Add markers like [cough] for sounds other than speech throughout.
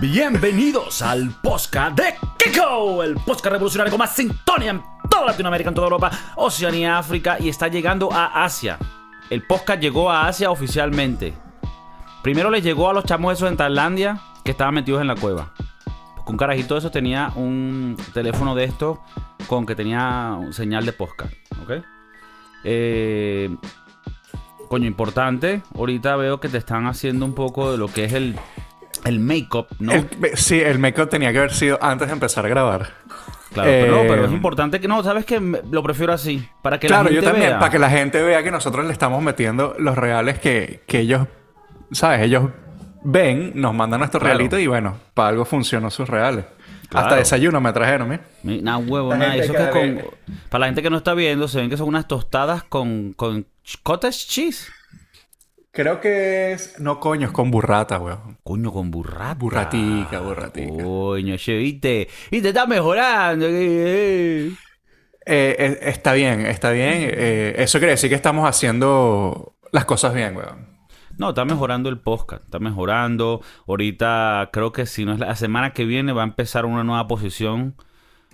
Bienvenidos al podcast de Kiko, el podcast revolucionario con más sintonía en toda Latinoamérica, en toda Europa, Oceanía, África y está llegando a Asia. El podcast llegó a Asia oficialmente. Primero les llegó a los chamos esos en Tailandia que estaban metidos en la cueva. Un carajito de esos tenía un teléfono de estos con que tenía un señal de podcast, ¿ok? Eh, coño, importante. Ahorita veo que te están haciendo un poco de lo que es el, el make-up, ¿no? El- sí, el make-up tenía que haber sido antes de empezar a grabar. Claro, pero, no, Eh, pero es importante que no, ¿sabes que Lo prefiero así. Para que claro, la yo gente también, vea. para que la gente vea que nosotros le estamos metiendo los reales que, que ellos, ¿sabes? Ellos ven, nos mandan nuestros Claro. realitos y bueno, para algo funcionó sus reales. Claro. Hasta desayuno me trajeron, ¿eh? Mi- Nada, huevo, nada. gente Eso que es cada con... vez- Para la gente que no está viendo, se ven que son unas tostadas con, con cottage cheese. Creo que es... No, coño, es con burrata, weón. Coño, con burrata. Burratica, burratica. Coño, che, viste. Y te está mejorando. eh, eh. Eh, eh, está bien, está bien. Eh, eso quiere decir que estamos haciendo las cosas bien, weón. No, está mejorando el podcast, está mejorando. Ahorita creo que si no es la semana que viene va a empezar una nueva posición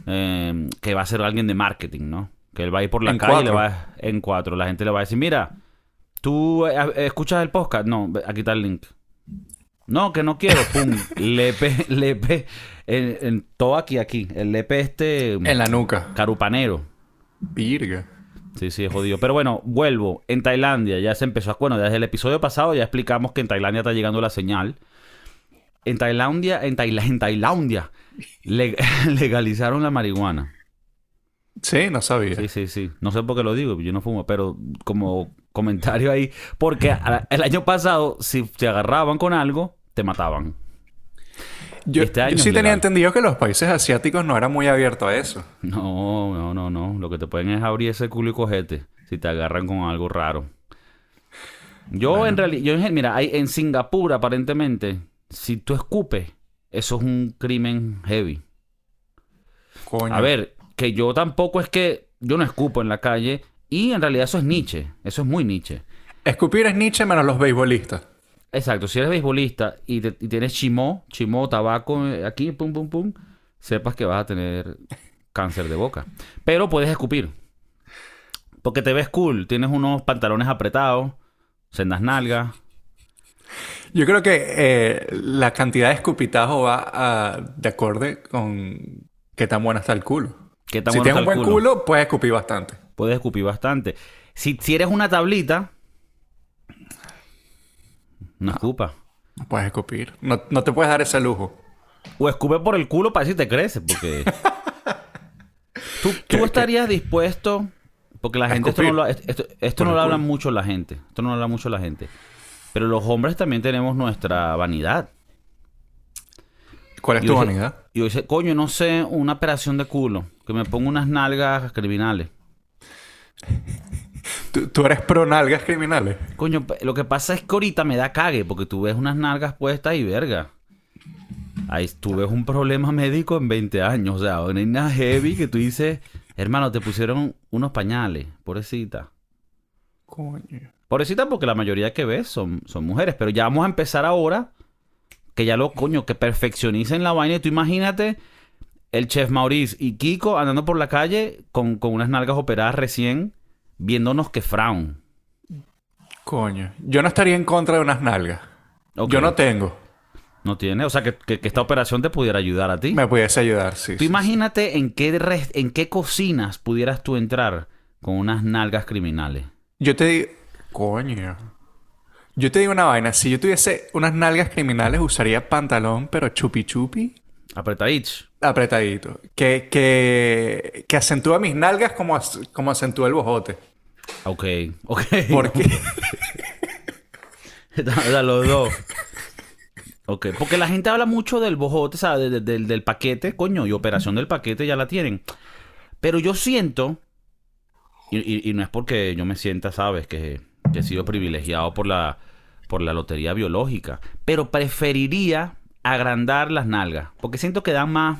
eh, que va a ser alguien de marketing, ¿no? Que él va a ir por la En calle y le va a- en cuatro. La gente le va a decir, mira, ¿tú eh, escuchas el podcast? No, aquí está el link. No, que no quiero. Pum, [laughs] lepe, lepe. En, en- todo aquí, aquí. El lepe este En la nuca. carupanero. Virga. Sí, sí, es jodido. Pero bueno, vuelvo. En Tailandia ya se empezó a... Bueno, desde el episodio pasado ya explicamos que en Tailandia está llegando la señal. En Tailandia, en, Taila- en Tailandia, le- [laughs] legalizaron la marihuana. Sí, no sabía. Sí, sí, sí. No sé por qué lo digo, yo no fumo, pero como comentario ahí, porque el año pasado, si te agarraban con algo, te mataban. Yo, Este año yo es sí tenía entendido que los países asiáticos no eran muy abiertos a eso. No, no, no, no. Lo que te pueden es abrir ese culo y cogete si te agarran con algo raro. Yo en realidad, yo en, mira, hay, en Singapur aparentemente, si tú escupes, eso es un crimen heavy. Coño. A ver, que yo tampoco es que yo no escupo en la calle y en realidad eso es Nietzsche, eso es muy Nietzsche. Escupir es Nietzsche menos los beisbolistas. Exacto, si eres beisbolista y, te- y tienes chimó, chimó, tabaco eh, aquí, pum, pum, pum, sepas que vas a tener cáncer de boca. Pero puedes escupir. Porque te ves cool, tienes unos pantalones apretados, sendas nalgas. Yo creo que eh, la cantidad de escupitajo va a- de acorde con qué tan bueno está el culo. ¿Qué tan si bueno tienes un buen culo, puedes escupir bastante. Puedes escupir bastante. Si, si eres una tablita, no escupa. No puedes escupir. No, no te puedes dar ese lujo. O escupe por el culo para ver si te crece, porque... [laughs] ¿Tú, tú ¿Qué- estarías dispuesto... Porque la ¿A gente... Esto no, lo, esto, esto no lo habla mucho la gente. Esto no lo habla mucho la gente. Pero los hombres también tenemos nuestra vanidad. ¿Cuál es tu vanidad? Y yo dice, coño, no sé, una operación de culo. Que me ponga unas nalgas criminales. ¿Tú, tú eres pro nalgas criminales. Coño, lo que pasa es que ahorita me da cague. Porque tú ves unas nalgas puestas y verga. Ahí tú ves un problema médico en 20 años. O sea, una vaina heavy que tú dices... Hermano, te pusieron unos pañales. Pobrecita. Coño. Pobrecita porque la mayoría que ves son, son mujeres. Pero ya vamos a empezar ahora. Que ya lo, coño, que perfeccionicen la vaina. Y tú imagínate el chef Maurice y Kiko andando por la calle con, con unas nalgas operadas recién, viéndonos que frown. Coño. Yo no estaría en contra de unas nalgas. Yo no tengo. No tiene. O sea, que, que- que esta operación te pudiera ayudar a ti. Me pudiese ayudar, sí. Tú sí, imagínate en qué, en qué cocinas pudieras tú entrar con unas nalgas criminales. Yo te digo... Coño. Yo te digo una vaina. Si yo tuviese unas nalgas criminales, usaría pantalón, pero chupi chupi. Apretadich. Apretadito. Que, que, que acentúa mis nalgas como, como acentúa el bojote. Ok, ok. Porque... [laughs] O sea, los dos. Ok, porque la gente habla mucho del bojote, ¿sabes? De- de- del, del paquete, coño, y operación del paquete ya la tienen. Pero yo siento, y, y- y no es porque yo me sienta, ¿sabes? Que, que he sido privilegiado por la, por la lotería biológica, pero preferiría agrandar las nalgas, porque siento que dan más...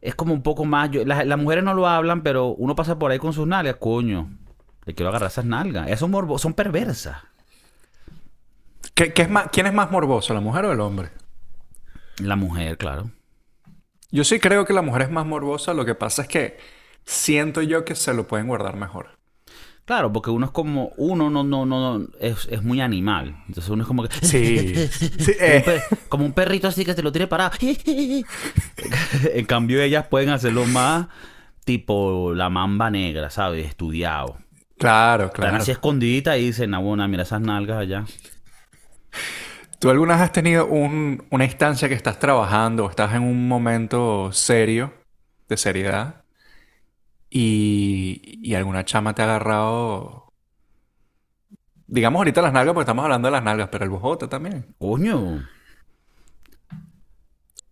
es como un poco más. yo- las, las mujeres no lo hablan, pero uno pasa por ahí con sus nalgas, coño. Le quiero agarrar esas nalgas. Esas son, morbo- son perversas. ¿Qué, qué es más, ¿Quién es más morboso, la mujer o el hombre? La mujer, claro. Yo sí creo que la mujer es más morbosa. Lo que pasa es que siento yo que se lo pueden guardar mejor. Claro, porque uno es como. Uno no, no, no. no- es, es muy animal. Entonces uno es como que. Sí. [laughs] Sí, Como eh, un como un perrito así que te lo tiene parado. [laughs] en cambio, ellas pueden hacerlo más tipo la mamba negra, ¿sabes? Estudiado. claro, Están claro. así escondiditas y dicen, ah, bueno, mira esas nalgas allá. ¿Tú alguna vez has tenido un- una instancia que estás trabajando o estás en un momento serio, de seriedad, y, y alguna chama te ha agarrado, digamos ahorita las nalgas, porque estamos hablando de las nalgas, pero el bojote también? Coño.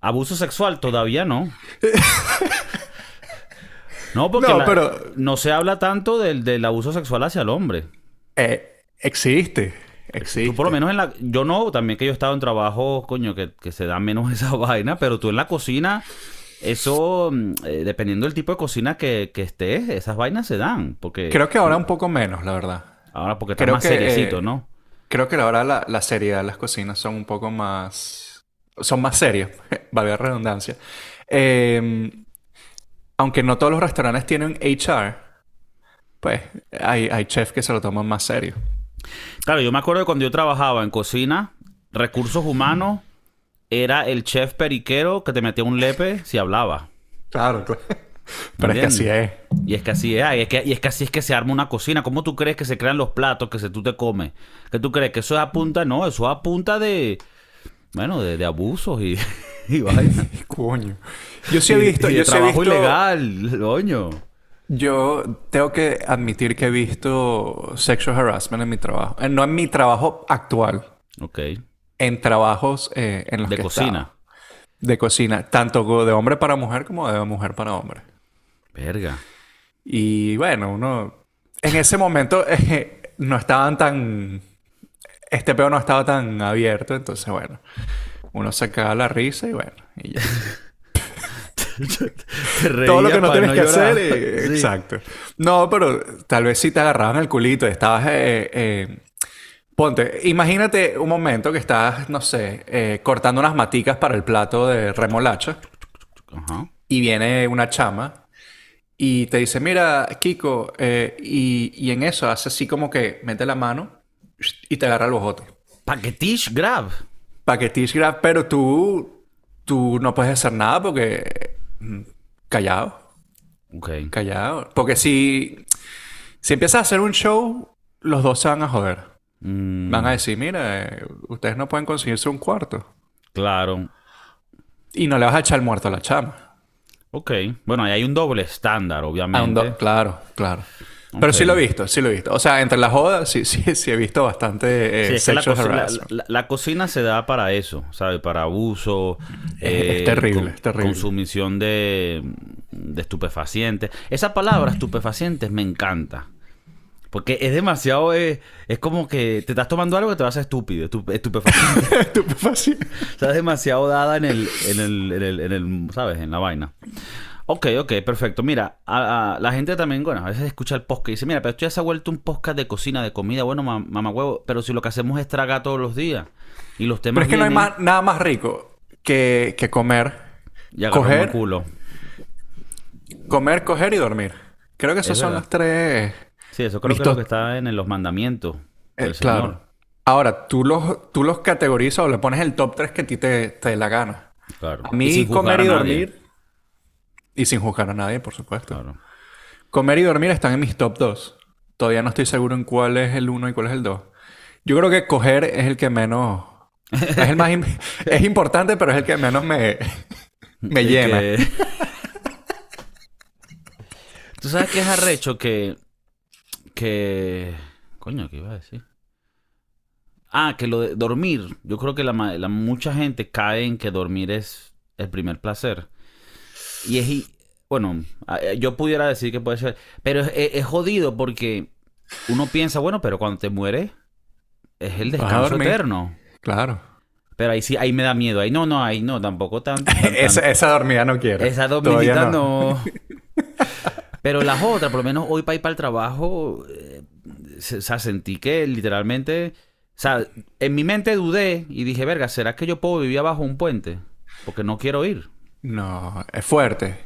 Abuso sexual todavía no. [laughs] No, porque No, la- pero- no se habla tanto del, del abuso sexual hacia el hombre. Eh, existe, existe. Tú por lo menos en la... Yo no, también que yo he estado en trabajo, coño, que, que se da menos [laughs] esa vaina, pero tú en la cocina, eso, mm, eh, dependiendo del tipo de cocina que, que estés, esas vainas se dan. Porque Creo que ahora un poco menos, la verdad. ahora porque está creo más que, seriecito, eh, ¿no? Creo que ahora la, la seriedad de las cocinas son un poco más... Son más serios, [laughs] valga la redundancia. Eh, aunque no todos los restaurantes tienen HR, pues hay, hay chefs que se lo toman más serio. Claro, yo me acuerdo de cuando yo trabajaba en cocina, recursos humanos, era el chef periquero que te metía un lepe si hablaba. Claro, claro. [laughs] Pero es que así es. Y es que así es, y es que, y es que así es que se arma una cocina. ¿Cómo tú crees que se crean los platos que se, tú te comes? ¿Qué tú crees? ¿Que eso es a punta? No, eso es a punta de... Bueno, de, de abusos y, [laughs] y. [laughs] Coño. Yo sí he visto... Y de yo sí he trabajo visto... ilegal, coño. Yo tengo que admitir que he visto sexual harassment en mi trabajo. Eh, no en mi trabajo actual. Ok. En trabajos eh, en los De que cocina. estaba. De cocina. Tanto de hombre para mujer como de mujer para hombre. Verga. Y bueno, uno... En ese momento [laughs] eh, no estaban tan... Este peo no estaba tan abierto. Entonces, bueno. Uno se caga la risa y bueno. Y ya. [laughs] Te Todo lo que no tienes que llorar. hacer. eh, Sí. Exacto. No, pero tal vez si te agarraban el culito estabas... eh, Ponte, imagínate un momento que estás, no sé, eh, cortando unas maticas para el plato de remolacha Ajá. y viene una chama y te dice, mira, Kiko, eh, y, y en eso hace así como que mete la mano y te agarra el bojote. Paquetish grab. Paquetish grab, pero tú, tú no puedes hacer nada porque... mm, Callado. Ok. Callado. Porque si, si empiezas a hacer un show, los dos se van a joder. Mm, Van a decir, mira, eh, ustedes no pueden conseguirse un cuarto. claro. Y no le vas a echar muerto a la chama. Ok. Bueno, ahí hay un doble estándar, obviamente. un do- claro, claro. Pero sí lo he visto, sí lo he visto. O sea, entre las jodas, sí, sí, [laughs] sí he visto bastante eh, Sí, es que la, cocina se da para eso, ¿sabes? Para abuso. Es- es terrible, es terrible. Consumición de, de estupefacientes. Esa palabra, estupefacientes, me encanta. Porque es demasiado... eh, es como que te estás tomando algo que te vas a estúpido. estu- estupefaciente. [laughs] Estupefaciente. o sea, es demasiado dada en el, en el, en el, en el- ¿sabes? En la vaina. Ok, ok, perfecto. Mira, a- a- la gente también, bueno, a veces escucha el podcast y dice, mira, pero esto ya se ha vuelto un podcast de cocina, de comida, bueno, ma- mamá huevo, pero si lo que hacemos es tragar todos los días y los temas Pero es que no hay más, nada más rico que, que comer, y agarramos el coger, culo. comer, coger y dormir. Creo que esos Es son los tres... Sí, eso creo que es lo que está en los mandamientos. eh, claro. Señor. Ahora, tú los, tú los categorizas o le pones el top 3 que a ti te, te dé la gana. Claro. A mí comer y a dormir... Y sin juzgar a nadie, por supuesto. Claro. Comer y dormir están en mis top 2. Todavía no estoy seguro en cuál es el 1 y cuál es el 2. Yo creo que coger es el que menos... Es el más... im- [laughs] es importante, pero es el que menos me... [laughs] me llena. que- [laughs] Tú sabes que es arrecho que. Que. Coño, ¿qué iba a decir? Ah, que lo de dormir. Yo creo que la, mucha gente cae en que dormir es el primer placer. Y es. i- Bueno, yo pudiera decir que puede ser. Pero es, es- es jodido porque uno piensa, bueno, pero cuando te mueres, es el descanso eterno. Claro. Pero ahí sí, ahí me da miedo. Ahí no, no, ahí no, tampoco tanto. tan- tan- [laughs] esa, esa dormida no quiero. esa dormidita no. [laughs] Pero las otras, por lo menos hoy para ir para el trabajo, eh, se- o sea, sentí que literalmente, o sea, en mi mente dudé y dije, verga, ¿será que yo puedo vivir abajo un puente? Porque no quiero ir. No, es fuerte.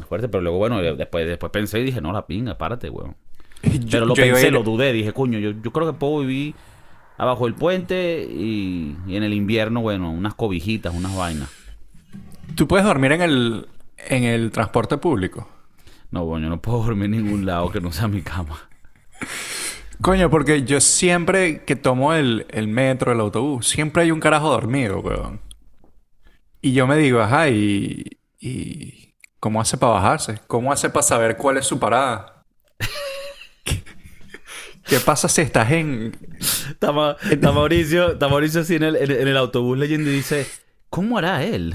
Es fuerte, pero luego, bueno, después, después pensé y dije, no, la pinga, párate, weón. Pero lo yo pensé, ir- lo dudé, dije, coño, yo, yo creo que puedo vivir abajo del puente y, y en el invierno, bueno, unas cobijitas, unas vainas. ¿Tú puedes dormir en el, en el transporte público? No, bueno, yo no puedo dormir en ningún lado que no sea mi cama. Coño, porque yo siempre que tomo el, el metro, el autobús, siempre hay un carajo dormido, weón. Y yo me digo, ajá, y, y ¿cómo hace para bajarse? ¿Cómo hace para saber cuál es su parada? ¿Qué, qué pasa si estás en... Está, Ma- está Mauricio, está Mauricio así en el, en, en el autobús leyendo y dice, ¿cómo hará él?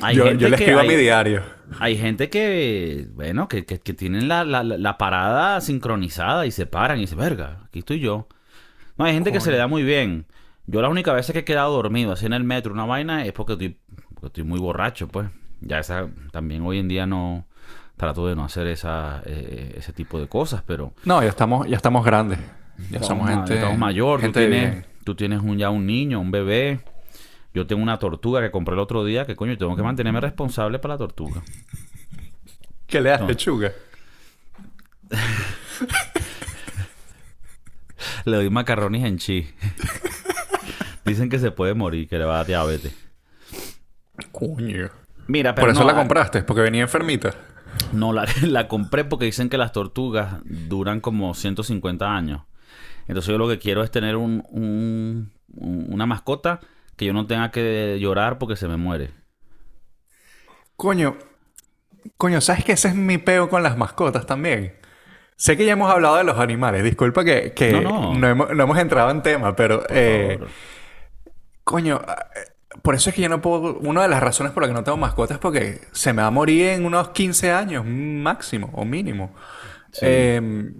Hay yo yo le escribo a hay- mi diario. Hay gente que, bueno, que, que, que tienen la, la, la- parada sincronizada y se paran y se verga, aquí estoy yo. No, hay gente que se le da muy bien. Yo la única vez que he quedado dormido así en el metro, una vaina, es porque estoy, porque estoy muy borracho, pues. Ya esa, también hoy en día no, trato de no hacer esa, eh, ese tipo de cosas, pero... No, ya estamos, ya estamos grandes. Ya somos ma- gente... estamos mayor, tú gente de tienes, tú tienes un, ya un niño, un bebé. Yo tengo una tortuga que compré el otro día, que coño, tengo que mantenerme responsable para la tortuga. ¿Qué le das No. pechuga? [laughs] Le doy macarrones en chi. Dicen que se puede morir, que le va a dar diabetes. Coño. Mira, pero Por eso no, la compraste, porque venía enfermita. No, la, [laughs] la compré porque dicen que las tortugas duran como 150 años. Entonces yo lo que quiero es tener un, un- un- una mascota que yo no tenga que llorar porque se me muere. Coño, coño, ¿sabes que ese es mi peo con las mascotas también? Sé que ya hemos hablado de los animales, disculpa que, que No, no. hemos, no hemos entrado en tema, pero eh, coño, eh, por eso es que yo no puedo, una de las razones por las que no tengo mascotas es porque se me va a morir en unos 15 años máximo o mínimo. Eh,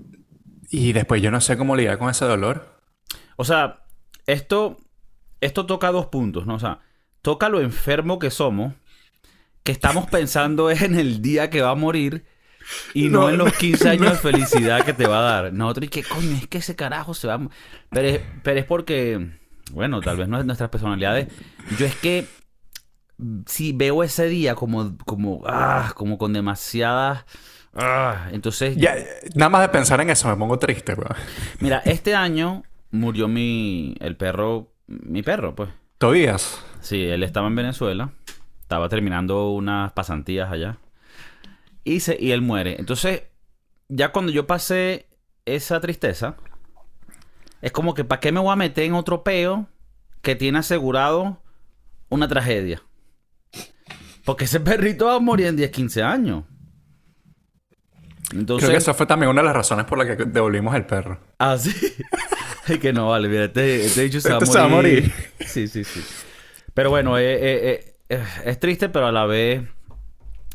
y después yo no sé cómo lidiar con ese dolor. O sea, esto, esto toca dos puntos, ¿no? O sea, toca lo enfermo que somos, que estamos pensando es [laughs] en el día que va a morir y no, No, en los [laughs] no, 15 años de felicidad que te va a dar. Nosotros, y que coño, es que ese carajo se va a... mo-". Pero es, pero es porque, bueno, tal vez no es nuestras personalidades. Yo es que si veo ese día como, como, ah, como con demasiadas... Ah, entonces, Ya, nada más de pensar en eso me pongo triste, weón. mira, este año murió mi, el perro, mi perro, pues. Tobías. Sí, él estaba en Venezuela. Estaba terminando unas pasantías allá. Y, se, y él muere. Entonces, ya cuando yo pasé esa tristeza, es como que ¿para qué me voy a meter en otro peo que tiene asegurado una tragedia? Porque ese perrito va a morir en 10, 15 años. Entonces, Creo que esa fue también una de las razones por las que devolvimos el perro. Ah, sí. [laughs] [laughs] Es que no, vale, mira, este, este dicho se va, a Este se va a morir. [laughs] Sí, sí, sí. Pero bueno, eh, eh, eh, es triste, pero a la vez.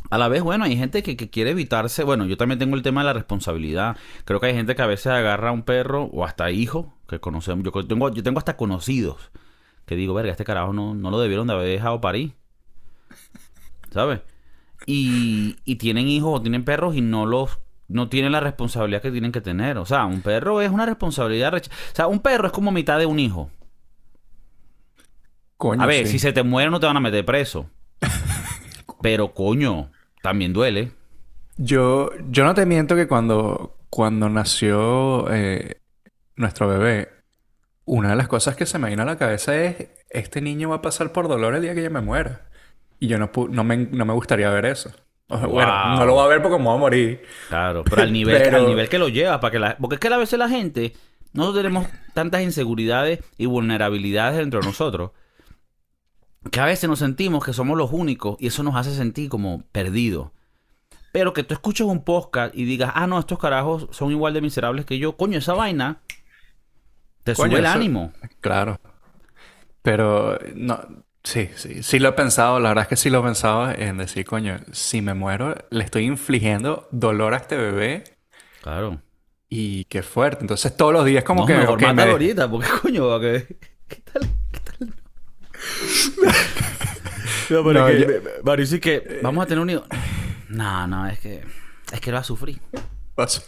A la vez, bueno, hay gente que, que quiere evitarse. Bueno, yo también tengo el tema de la responsabilidad. Creo que hay gente que a veces agarra a un perro o hasta hijos que conocemos. Yo tengo, yo tengo hasta conocidos que digo, verga, este carajo no, no lo debieron de haber dejado parir. ¿Sabes? Y, y tienen hijos o tienen perros y no los no tienen la responsabilidad que tienen que tener. O sea, un perro es una responsabilidad. recha- O sea, un perro es como mitad de un hijo. Coño, A ver, sí. si se te muere no te van a meter preso. [laughs] Pero coño, también duele. Yo, yo no te miento que cuando, cuando nació eh, nuestro bebé, una de las cosas que se me vino a la cabeza es, este niño va a pasar por dolor el día que yo me muera. Y yo no, no, me, no me gustaría ver eso. [laughs] Bueno, Wow. no lo va a ver porque me voy a morir. Claro, pero al [laughs] nivel, Pero- al nivel que lo lleva, para que la, porque es que a veces la gente, nosotros tenemos tantas inseguridades y vulnerabilidades dentro de nosotros, que a veces nos sentimos que somos los únicos y eso nos hace sentir como perdidos. Pero que tú escuches un podcast y digas, ah, no, estos carajos son igual de miserables que yo, coño, esa vaina te Coño, sube el eso- ánimo. Claro. Pero no, sí, sí, sí lo he pensado, la verdad es que sí lo he pensado en decir, coño, si me muero, le estoy infligiendo dolor a este bebé Claro. y qué fuerte. Entonces todos los días como no, que, mejor ok, me ahorita, porque coño, ¿a qué, [laughs] ¿qué tal? ¿Qué [laughs] no, pero No, es yo- que, Mario dice que vamos a tener un hijo. No, no, es que es que lo va a sufrir. Paso.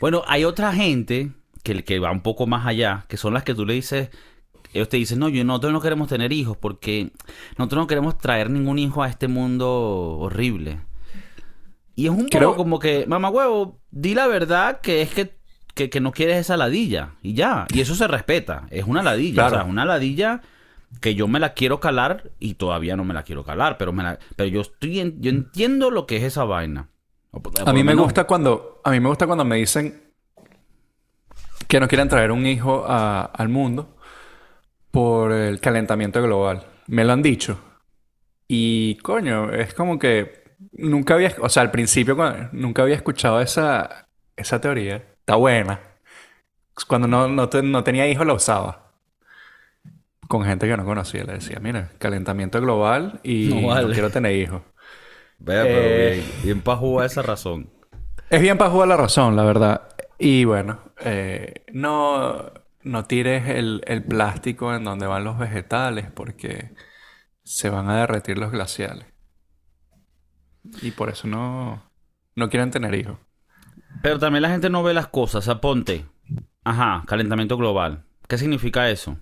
Bueno, hay otra gente que, que va un poco más allá, que son las que tú le dices, ellos te dicen, no, yo nosotros no queremos tener hijos porque nosotros no queremos traer ningún hijo a este mundo horrible. Y es un Creo- poco como que, mamá huevo, di la verdad que es que, que, que no quieres esa ladilla. Y ya. Y eso se respeta. Es una ladilla. Claro. O sea, una ladilla que yo me la quiero calar y todavía no me la quiero calar. Pero, me la- pero yo estoy en- yo entiendo lo que es esa vaina. O A mí me gusta cuando a mí me gusta cuando me dicen que no quieren traer un hijo a- al mundo por el calentamiento global. Me lo han dicho. Y coño, es como que nunca había, o sea, al principio cuando- nunca había escuchado esa esa teoría. Está buena. Cuando no, no, te- no tenía hijos la usaba. Con gente que no conocía. Le decía, mira, calentamiento global y No no, vale. quiero tener hijos. Vea, pero Eh, bien, bien para jugar esa razón. Es bien para jugar la razón, la verdad. Y bueno, eh, no, no tires el, el plástico en donde van los vegetales porque se van a derretir los glaciales. Y por eso no, no quieren tener hijos. Pero también la gente no ve las cosas. O sea, ponte. Ajá, calentamiento global. ¿Qué significa eso?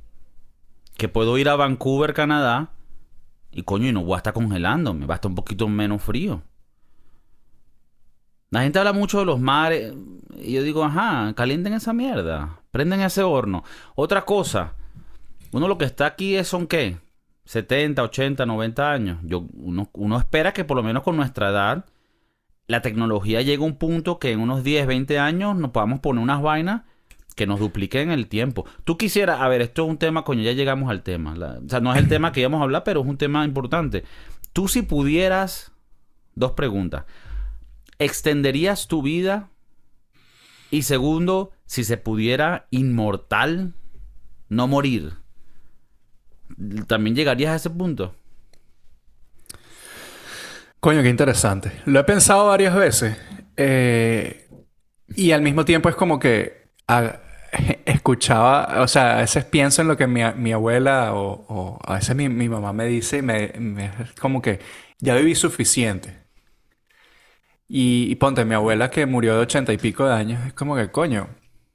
Que puedo ir a Vancouver, Canadá, y coño, y no voy a estar congelándome, va a estar un poquito menos frío. La gente habla mucho de los mares, y yo digo, ajá, calienten esa mierda, prenden ese horno. Otra cosa, uno lo que está aquí es, son qué? 70, 80, 90 años. Yo, uno, uno espera que por lo menos con nuestra edad la tecnología llegue a un punto que en unos 10, 20 años nos podamos poner unas vainas que nos dupliquen el tiempo. Tú quisieras, a ver, esto es un tema, coño, ya llegamos al tema. O sea, no es el tema que íbamos a hablar, pero es un tema importante. Tú si pudieras, dos preguntas. ¿Extenderías tu vida? Y segundo, si se pudiera inmortal, no morir. ¿También llegarías a ese punto? Coño, qué interesante. Lo he pensado varias veces. eh, y al mismo tiempo es como que [laughs] escuchaba, o sea, a veces pienso en lo que mi, mi abuela o, a veces mi, mi mamá me dice me, como que ya viví suficiente. Y, y ponte, mi abuela que murió de ochenta y pico de años, es como que, coño,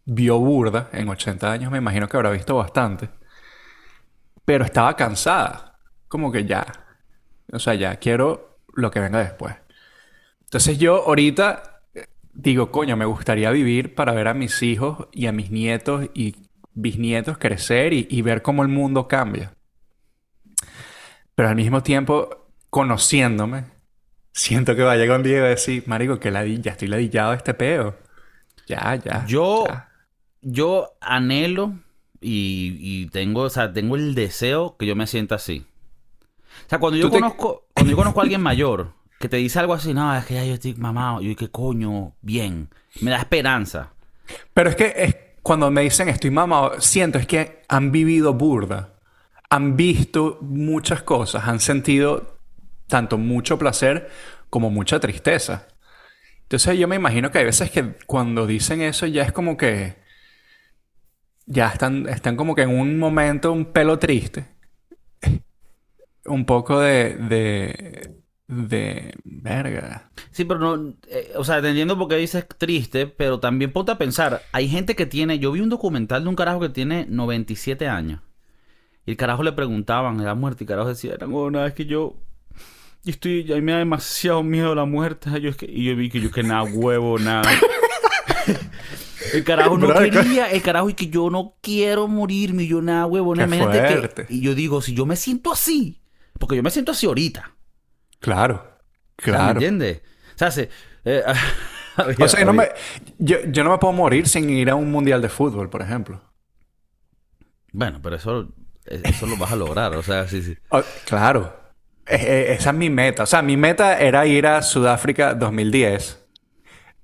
vio burda en 80 años, me imagino que habrá visto bastante. Pero estaba cansada. Como que ya. O sea, ya quiero lo que venga después. Entonces yo ahorita eh, digo, coño, me gustaría vivir para ver a mis hijos y a mis nietos y bisnietos crecer y, y ver cómo el mundo cambia. Pero al mismo tiempo, conociéndome, siento que va a llegar un día y a decir, marico, que ladi- ya estoy ladillado de este peo. Ya, ya. Yo, ya. yo anhelo y, y tengo, o sea, tengo el deseo que yo me sienta así. O sea, cuando yo te- conozco, cuando yo conozco a alguien mayor que te dice algo así, no, es que ya yo estoy mamado, yo qué coño, bien, me da esperanza. Pero es que es, cuando me dicen estoy mamado, siento es que han vivido burda. Han visto muchas cosas, han sentido tanto mucho placer como mucha tristeza. Entonces yo me imagino que hay veces que cuando dicen eso ya es como que ya están, están como que en un momento un pelo triste. [laughs] Un poco de, de, de, verga. Sí, pero no, eh, o sea, te entiendo porque dices triste, pero también ponte a pensar, hay gente que tiene, yo vi un documental de un carajo que tiene 97 años. Y el carajo le preguntaban, era muerte, y el carajo decía, no, una vez que yo, yo estoy, ya me da demasiado miedo la muerte. Yo y yo vi que yo que nada, huevo, nada. [laughs] El carajo no quería, el carajo y que yo no quiero morirme, y yo nada, huevo, Qué imagínate que- fuerte. Y yo digo, si yo me siento así, porque yo me siento así ahorita. Claro, O sea, ¿Me claro. entiendes? O sea, se, eh, [laughs] O sea, yo no, me, yo, yo no me puedo morir sin ir a un mundial de fútbol, por ejemplo. Bueno, pero eso, eso lo vas a lograr, o sea, sí, sí. Claro. Eh, eh, esa es mi meta. O sea, mi meta era ir a Sudáfrica 2010,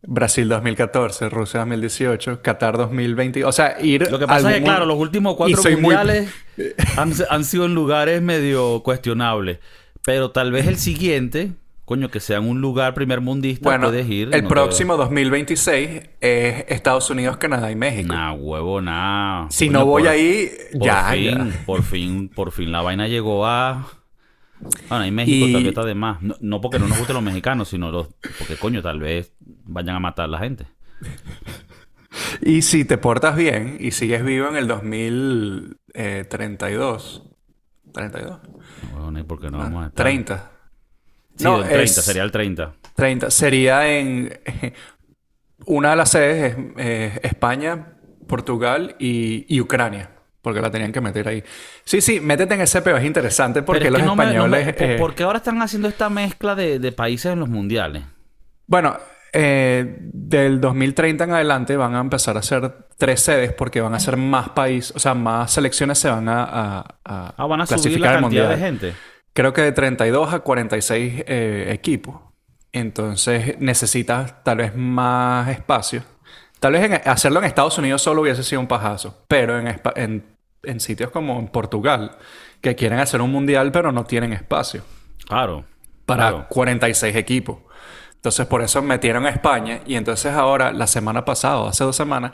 Brasil 2014, Rusia 2018, Qatar 2020. O sea, ir Lo que pasa es que, claro, los últimos cuatro soy muy- mundiales [laughs] han, han sido en lugares medio cuestionables. Pero tal vez el siguiente, Coño, que sea en un lugar primer mundista, Bueno, puedes ir. el no te- próximo 2026 es Estados Unidos, Canadá y México. Nah, huevo, nah. Si Coño, no voy por- ahí, Por ya, fin, ya. por fin, por fin la vaina llegó a. Bueno, ahí México Y- todavía está de más. No, no porque no nos gusten los mexicanos, sino los. Porque coño, tal vez vayan a matar a la gente. [laughs] Y si te portas bien y sigues vivo en el 2032. 32. Bueno, ¿y por qué no vamos a estar? 30. Sí, No, el 30, es- sería el 30. 30. Sería en... [laughs] Una de las sedes es eh, España, Portugal y, y Ucrania. Porque la tenían que meter ahí. Sí, sí, métete en ese peo. Es interesante porque Pero es los que no me- no me- españoles... ¿por- eh, ¿Por qué ahora están haciendo esta mezcla de, de países en los mundiales? Bueno, eh, del 2030 en adelante van a empezar a hacer tres sedes porque van a ser más países, o sea, más selecciones se van a, a- a Ah, van a subir clasificar la al cantidad de mundial. gente. Creo que de 32 a 46 eh, equipos. Entonces necesitas tal vez más espacio. Tal vez en- hacerlo en Estados Unidos solo hubiese sido un pajazo, pero en, en, en sitios como en Portugal, que quieren hacer un mundial pero no tienen espacio Claro. para claro. 46 equipos. Entonces, por eso metieron a España. Y entonces ahora, la semana pasada, hace dos semanas,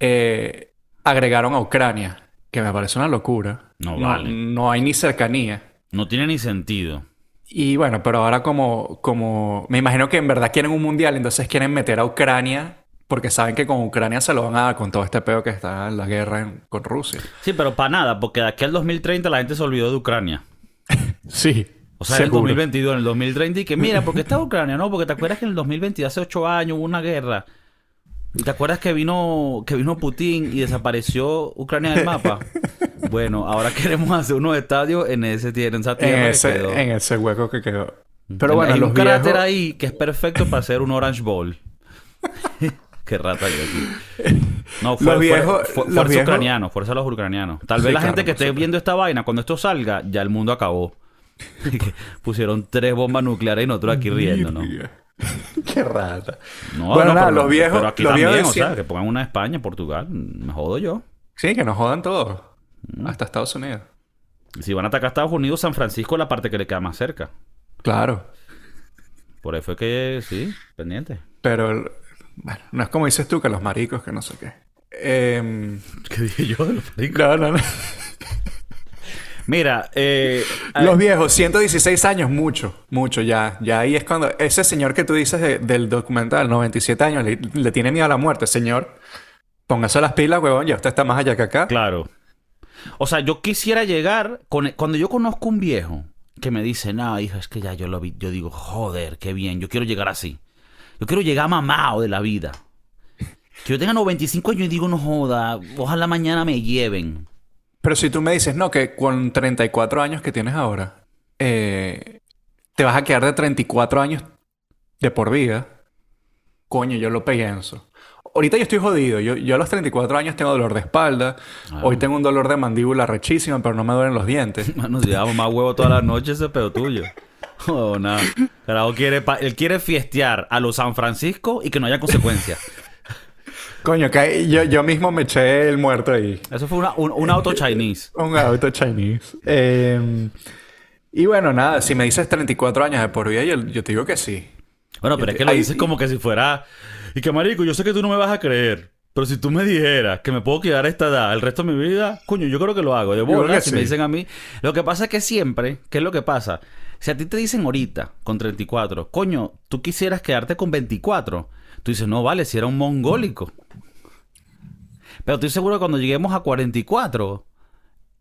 eh, agregaron a Ucrania, que me parece una locura. No vale. no hay ni cercanía. No tiene ni sentido. Y bueno, pero ahora como, como... Me imagino que en verdad quieren un mundial, entonces quieren meter a Ucrania porque saben que con Ucrania se lo van a dar con todo este peo que está en la guerra en- con Rusia. Sí, pero para nada, porque de aquí al 2030 la gente se olvidó de Ucrania. [laughs] Sí. O sea, en el seguro. 2022, en el 2030, y que mira, porque está Ucrania, ¿no? Porque te acuerdas que en el 2020, hace ocho años, hubo una guerra. ¿Y te acuerdas que vino, que vino Putin y desapareció Ucrania del mapa? [laughs] Bueno, ahora queremos hacer unos estadios en ese tierra, en esa En tierra que quedó. ese, en ese hueco que quedó. Pero bueno, Hay los un cráter viejos... ahí que es perfecto para hacer un Orange Bowl. [laughs] Qué rata yo aquí. [laughs] No, fue, Los viejos- fue- fue- los fuerza viejos- ucranianos, fuerza a los ucranianos. Tal vez Sí, la claro, gente que esté viendo esta vaina, cuando esto salga, ya el mundo acabó. [laughs] [laughs] Pusieron tres bombas nucleares y nosotros aquí riendo, ¿no? Qué rata. No, bueno, no, nada, pero, los viejos... pero aquí los también, viejos o sea, decían- que pongan una España, Portugal, me jodo yo. Sí, que nos jodan todos. Mm. Hasta Estados Unidos. Si van a atacar a Estados Unidos, San Francisco es la parte que le queda más cerca. Claro. Por eso es que sí, pendiente. Pero... Bueno, no es como dices tú que los maricos, que no sé qué. Em, [laughs] ¿Qué dije yo de los maricos? no, no, no. [laughs] Mira, eh, Los viejos, 116 años, mucho, mucho ya. Ya ahí es cuando ese señor que tú dices de- del documental, 97 años, le, le tiene miedo a la muerte. Señor, póngase las pilas, huevón, ya usted está más allá que acá. Claro. O sea, yo quisiera llegar con cuando yo conozco un viejo que me dice, no, hija, es que ya yo lo vi, yo digo, joder, qué bien, yo quiero llegar así. Yo quiero llegar mamado de la vida. Que yo tenga 95 años y digo, no joda, ojalá mañana me lleven. Pero si tú me dices, no, que con 34 años que tienes ahora, eh, te vas a quedar de 34 años de por vida, coño, yo lo pienso. Ahorita yo estoy jodido. Yo, yo a los 34 años tengo dolor de espalda. Ah. Hoy tengo un dolor de mandíbula rechísima, pero no me duelen los dientes. [laughs] Nos llevamos más huevo toda la noche ese pedo tuyo. Oh, nada. Carajo, quiere pa- él quiere fiestear a los San Francisco y que no haya consecuencias. Coño, que yo, yo mismo me eché el muerto ahí. Eso fue una, un, un auto Chinese. Un auto Chinese. Eh, y bueno, nada, si me dices 34 años de por vida, yo, yo te digo que sí. Bueno, pero es que lo dices como que si fuera... Y que, marico, yo sé que tú no me vas a creer. Pero si tú me dijeras que me puedo quedar a esta edad el resto de mi vida, coño, yo creo que lo hago. De bola, si sí. me dicen a mí... Lo que pasa es que siempre... ¿Qué es lo que pasa? Si a ti te dicen ahorita, con 34, coño, tú quisieras quedarte con 24. Tú dices, no, vale, si era un mongólico. Pero estoy seguro que cuando lleguemos a 44...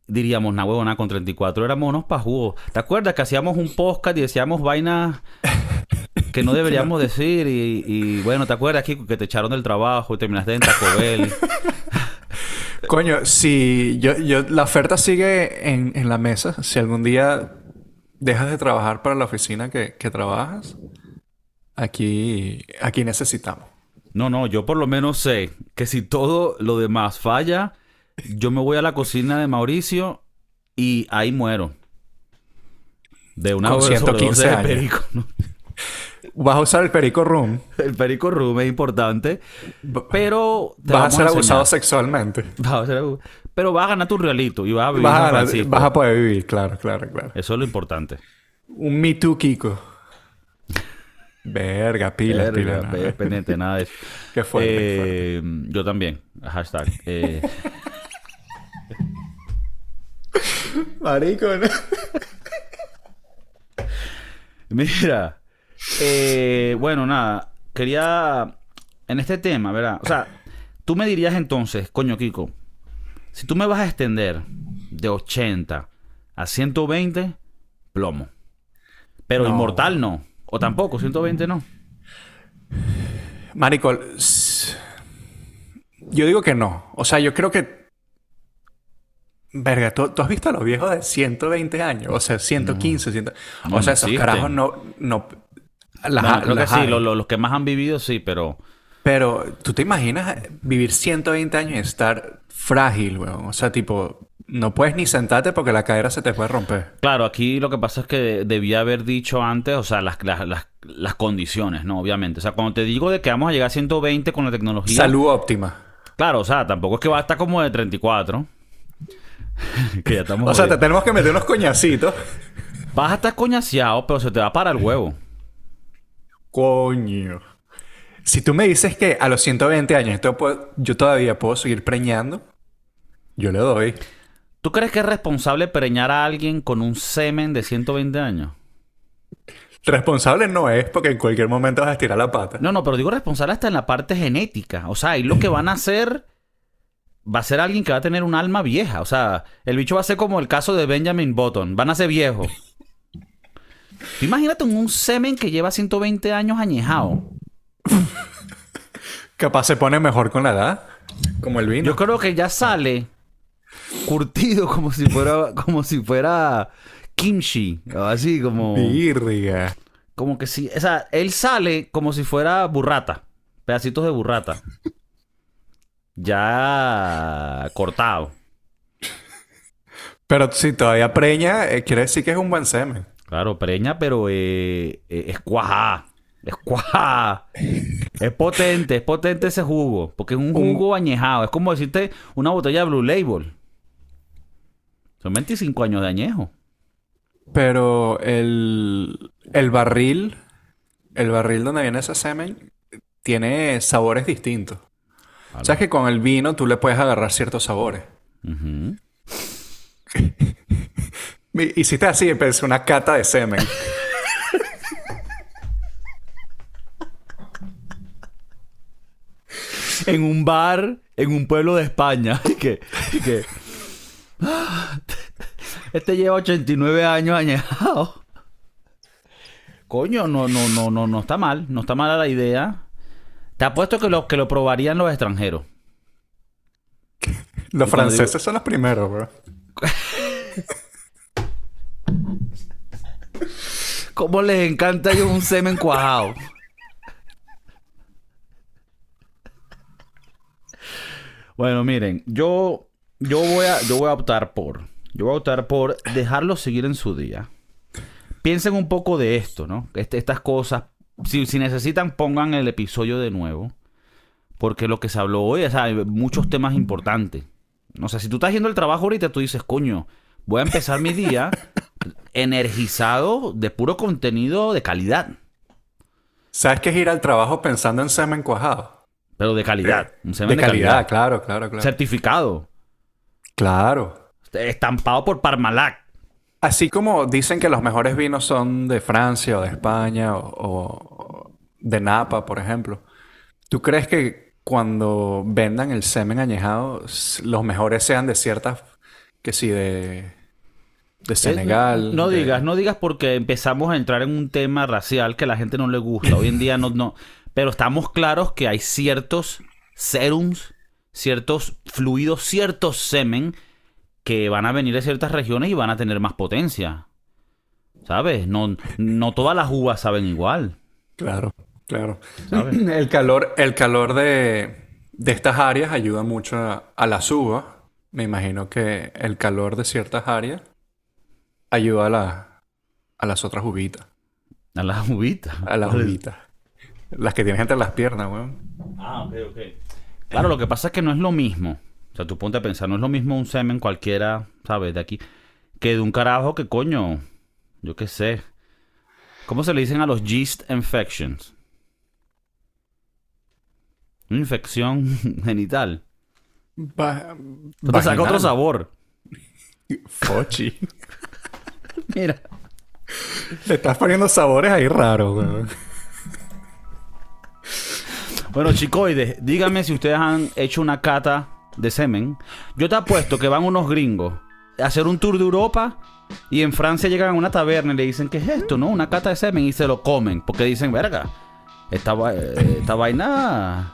Diríamos, na huevona, con 34 éramos unos pajudos. ¿Te acuerdas que hacíamos un podcast y decíamos vainas que no [laughs] deberíamos decir y, y, bueno, ¿te acuerdas, Kiko, que te echaron del trabajo y terminaste en Taco Bell? [laughs] Coño, si yo, yo, la oferta sigue en, en la mesa, si algún día dejas de trabajar para la oficina que, que trabajas, aquí, aquí necesitamos. No, no, yo por lo menos sé que si todo lo demás falla, yo me voy a la cocina de Mauricio y ahí muero. De una Con sobredosis 115 de perico. ¿no? Vas a usar el perico room, El perico room es importante, pero... te vas a ser abusado sexualmente. Vas a ser- Pero vas a ganar tu realito y vas a vivir Vas a, ganar- Francisco. vas a poder vivir, claro, claro, claro. Eso es lo importante. Un Me Too Kiko. Verga, pila, Verga, pila. pe- pendiente, nada de eso. [laughs] Qué fuerte, Eh, Yo también. Hashtag. Eh, [laughs] Marico, ¿no? [laughs] Mira, eh, bueno, nada, quería, en este tema, ¿verdad? O sea, tú me dirías entonces, coño Kiko, si tú me vas a extender de 80 a 120, plomo. Pero No. inmortal no, o tampoco, 120 no. Marico, yo digo que no. O sea, yo creo que... Verga, ¿tú, tú has visto a los viejos de 120 años? O sea, 115, 100... No, o no sea, esos existen. carajos no... no las- Bueno, creo que sí, los que más han vivido sí, pero... Pero, ¿tú te imaginas vivir 120 años y estar frágil, weón? O sea, tipo... No puedes ni sentarte porque la cadera se te puede romper. Claro, aquí lo que pasa es que debía haber dicho antes, o sea, las, las, las, las condiciones, ¿no? Obviamente. O sea, cuando te digo de que vamos a llegar a 120 con la tecnología... Salud óptima. Claro, o sea, tampoco es que va a estar como de 34. [laughs] que ya estamos. O sea, te tenemos que meter unos coñacitos. Vas a estar coñaseado, pero se te va para el huevo. Coño. Si tú me dices que a los 120 años puedo- yo todavía puedo seguir preñando, yo le doy. ¿Tú crees que es responsable preñar a alguien con un semen de 120 años? Responsable no es porque en cualquier momento vas a estirar la pata. No, no, pero digo responsable hasta en la parte genética. O sea, ahí lo que van a hacer va a ser alguien que va a tener un alma vieja. O sea, el bicho va a ser como el caso de Benjamin Button. Van a ser viejos. Tú imagínate un semen que lleva 120 años añejado. Capaz se pone mejor con la edad. Como el vino. Yo creo que ya sale curtido como si fuera como si fuera kimchi, o así como Virga. como que si, o sea, él sale como si fuera burrata, pedacitos de burrata. Ya cortado. Pero si todavía preña, eh, quiere decir que es un buen semen. Claro, preña, pero eh, eh, es cuajá. Es cuajá. Es potente, es potente ese jugo. Porque es un jugo añejado. Es como decirte una botella de Blue Label. Son 25 años de añejo. Pero el, el barril, el barril donde viene ese semen, tiene sabores distintos. ¿Sabes que con el vino tú le puedes agarrar ciertos sabores? Mi- [laughs] Hiciste así, empecé una cata de semen. en un bar en un pueblo de España. Y [laughs] que, y que, este lleva 89 años añejado. Coño, no, no, no, no, no está mal. No está mala la idea. Te apuesto que lo, que lo probarían los extranjeros. Los Y franceses son los primeros, bro. ¿Cómo les encanta ellos un semen cuajado? Bueno, miren, yo, yo, voy a, yo voy a optar por. Yo voy a optar por dejarlo seguir en su día. Piensen un poco de esto, ¿no? Este- estas cosas. Si, si necesitan, pongan el episodio de nuevo. Porque lo que se habló hoy, o sea, hay muchos temas importantes. O sea, si tú estás haciendo el trabajo ahorita, tú dices, coño, voy a empezar mi día energizado de puro contenido de calidad. ¿Sabes qué es ir al trabajo pensando en semen cuajado? Pero de calidad. Un semen de calidad, claro, claro, claro. Certificado. Claro. Estampado por Parmalat. Así como dicen que los mejores vinos son de Francia o de España o, o de Napa, por ejemplo. ¿Tú crees que cuando vendan el semen añejado, los mejores sean de ciertas, que sí, de, de Senegal? Eh, No de- digas, no digas porque empezamos a entrar en un tema racial que a la gente no le gusta. Hoy en día no, no. Pero estamos claros que hay ciertos serums, ciertos fluidos, ciertos semen que van a venir de ciertas regiones y van a tener más potencia. ¿Sabes? No, no todas las uvas saben igual. Claro, claro. ¿Sabes? [clears throat] El calor, el calor de, de estas áreas ayuda mucho a, a las uvas. Me imagino que el calor de ciertas áreas ayuda a, la- a las otras uvitas. A las uvitas. A las uvitas. Las que tienes entre las piernas, weón. Ah, ok, ok. Claro, lo que pasa es que no es lo mismo. O sea, tú ponte a pensar, no es lo mismo un semen cualquiera, ¿sabes? De aquí, que de un carajo que coño, yo qué sé. ¿Cómo se le dicen a los yeast infections? Una infección [laughs] genital. Va- Esto te saca otro sabor. Fochi. [laughs] [laughs] Mira. Le estás poniendo sabores ahí raros, weón. Bueno, chicoides, díganme si ustedes han hecho una cata de semen. Yo te apuesto que van unos gringos a hacer un tour de Europa y en Francia llegan a una taberna y le dicen, ¿qué es esto? ¿No? Una cata de semen y se lo comen. Porque dicen, verga, esta, va- eh, esta vaina...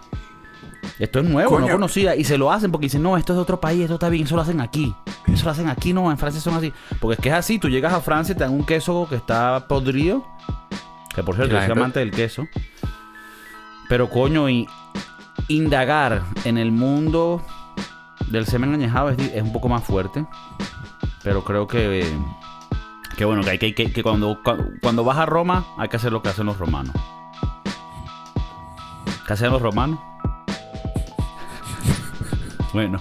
Esto es nuevo, no conocía. Y se lo hacen porque dicen, no, esto es de otro país, esto está bien, eso lo hacen aquí. Eso lo hacen aquí, no, en Francia son así. Porque es que es así, tú llegas a Francia y te dan un queso que está podrido. Que por cierto, yo soy amante del queso. Pero coño, y indagar en el mundo del semen añejado es, es un poco más fuerte. Pero creo que... Que bueno, que, hay que, que, que cuando, cua- cuando vas a Roma hay que hacer lo que hacen los romanos. ¿Qué hacen los romanos? Bueno,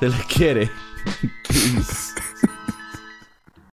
se les quiere. [laughs] [laughs] Peace.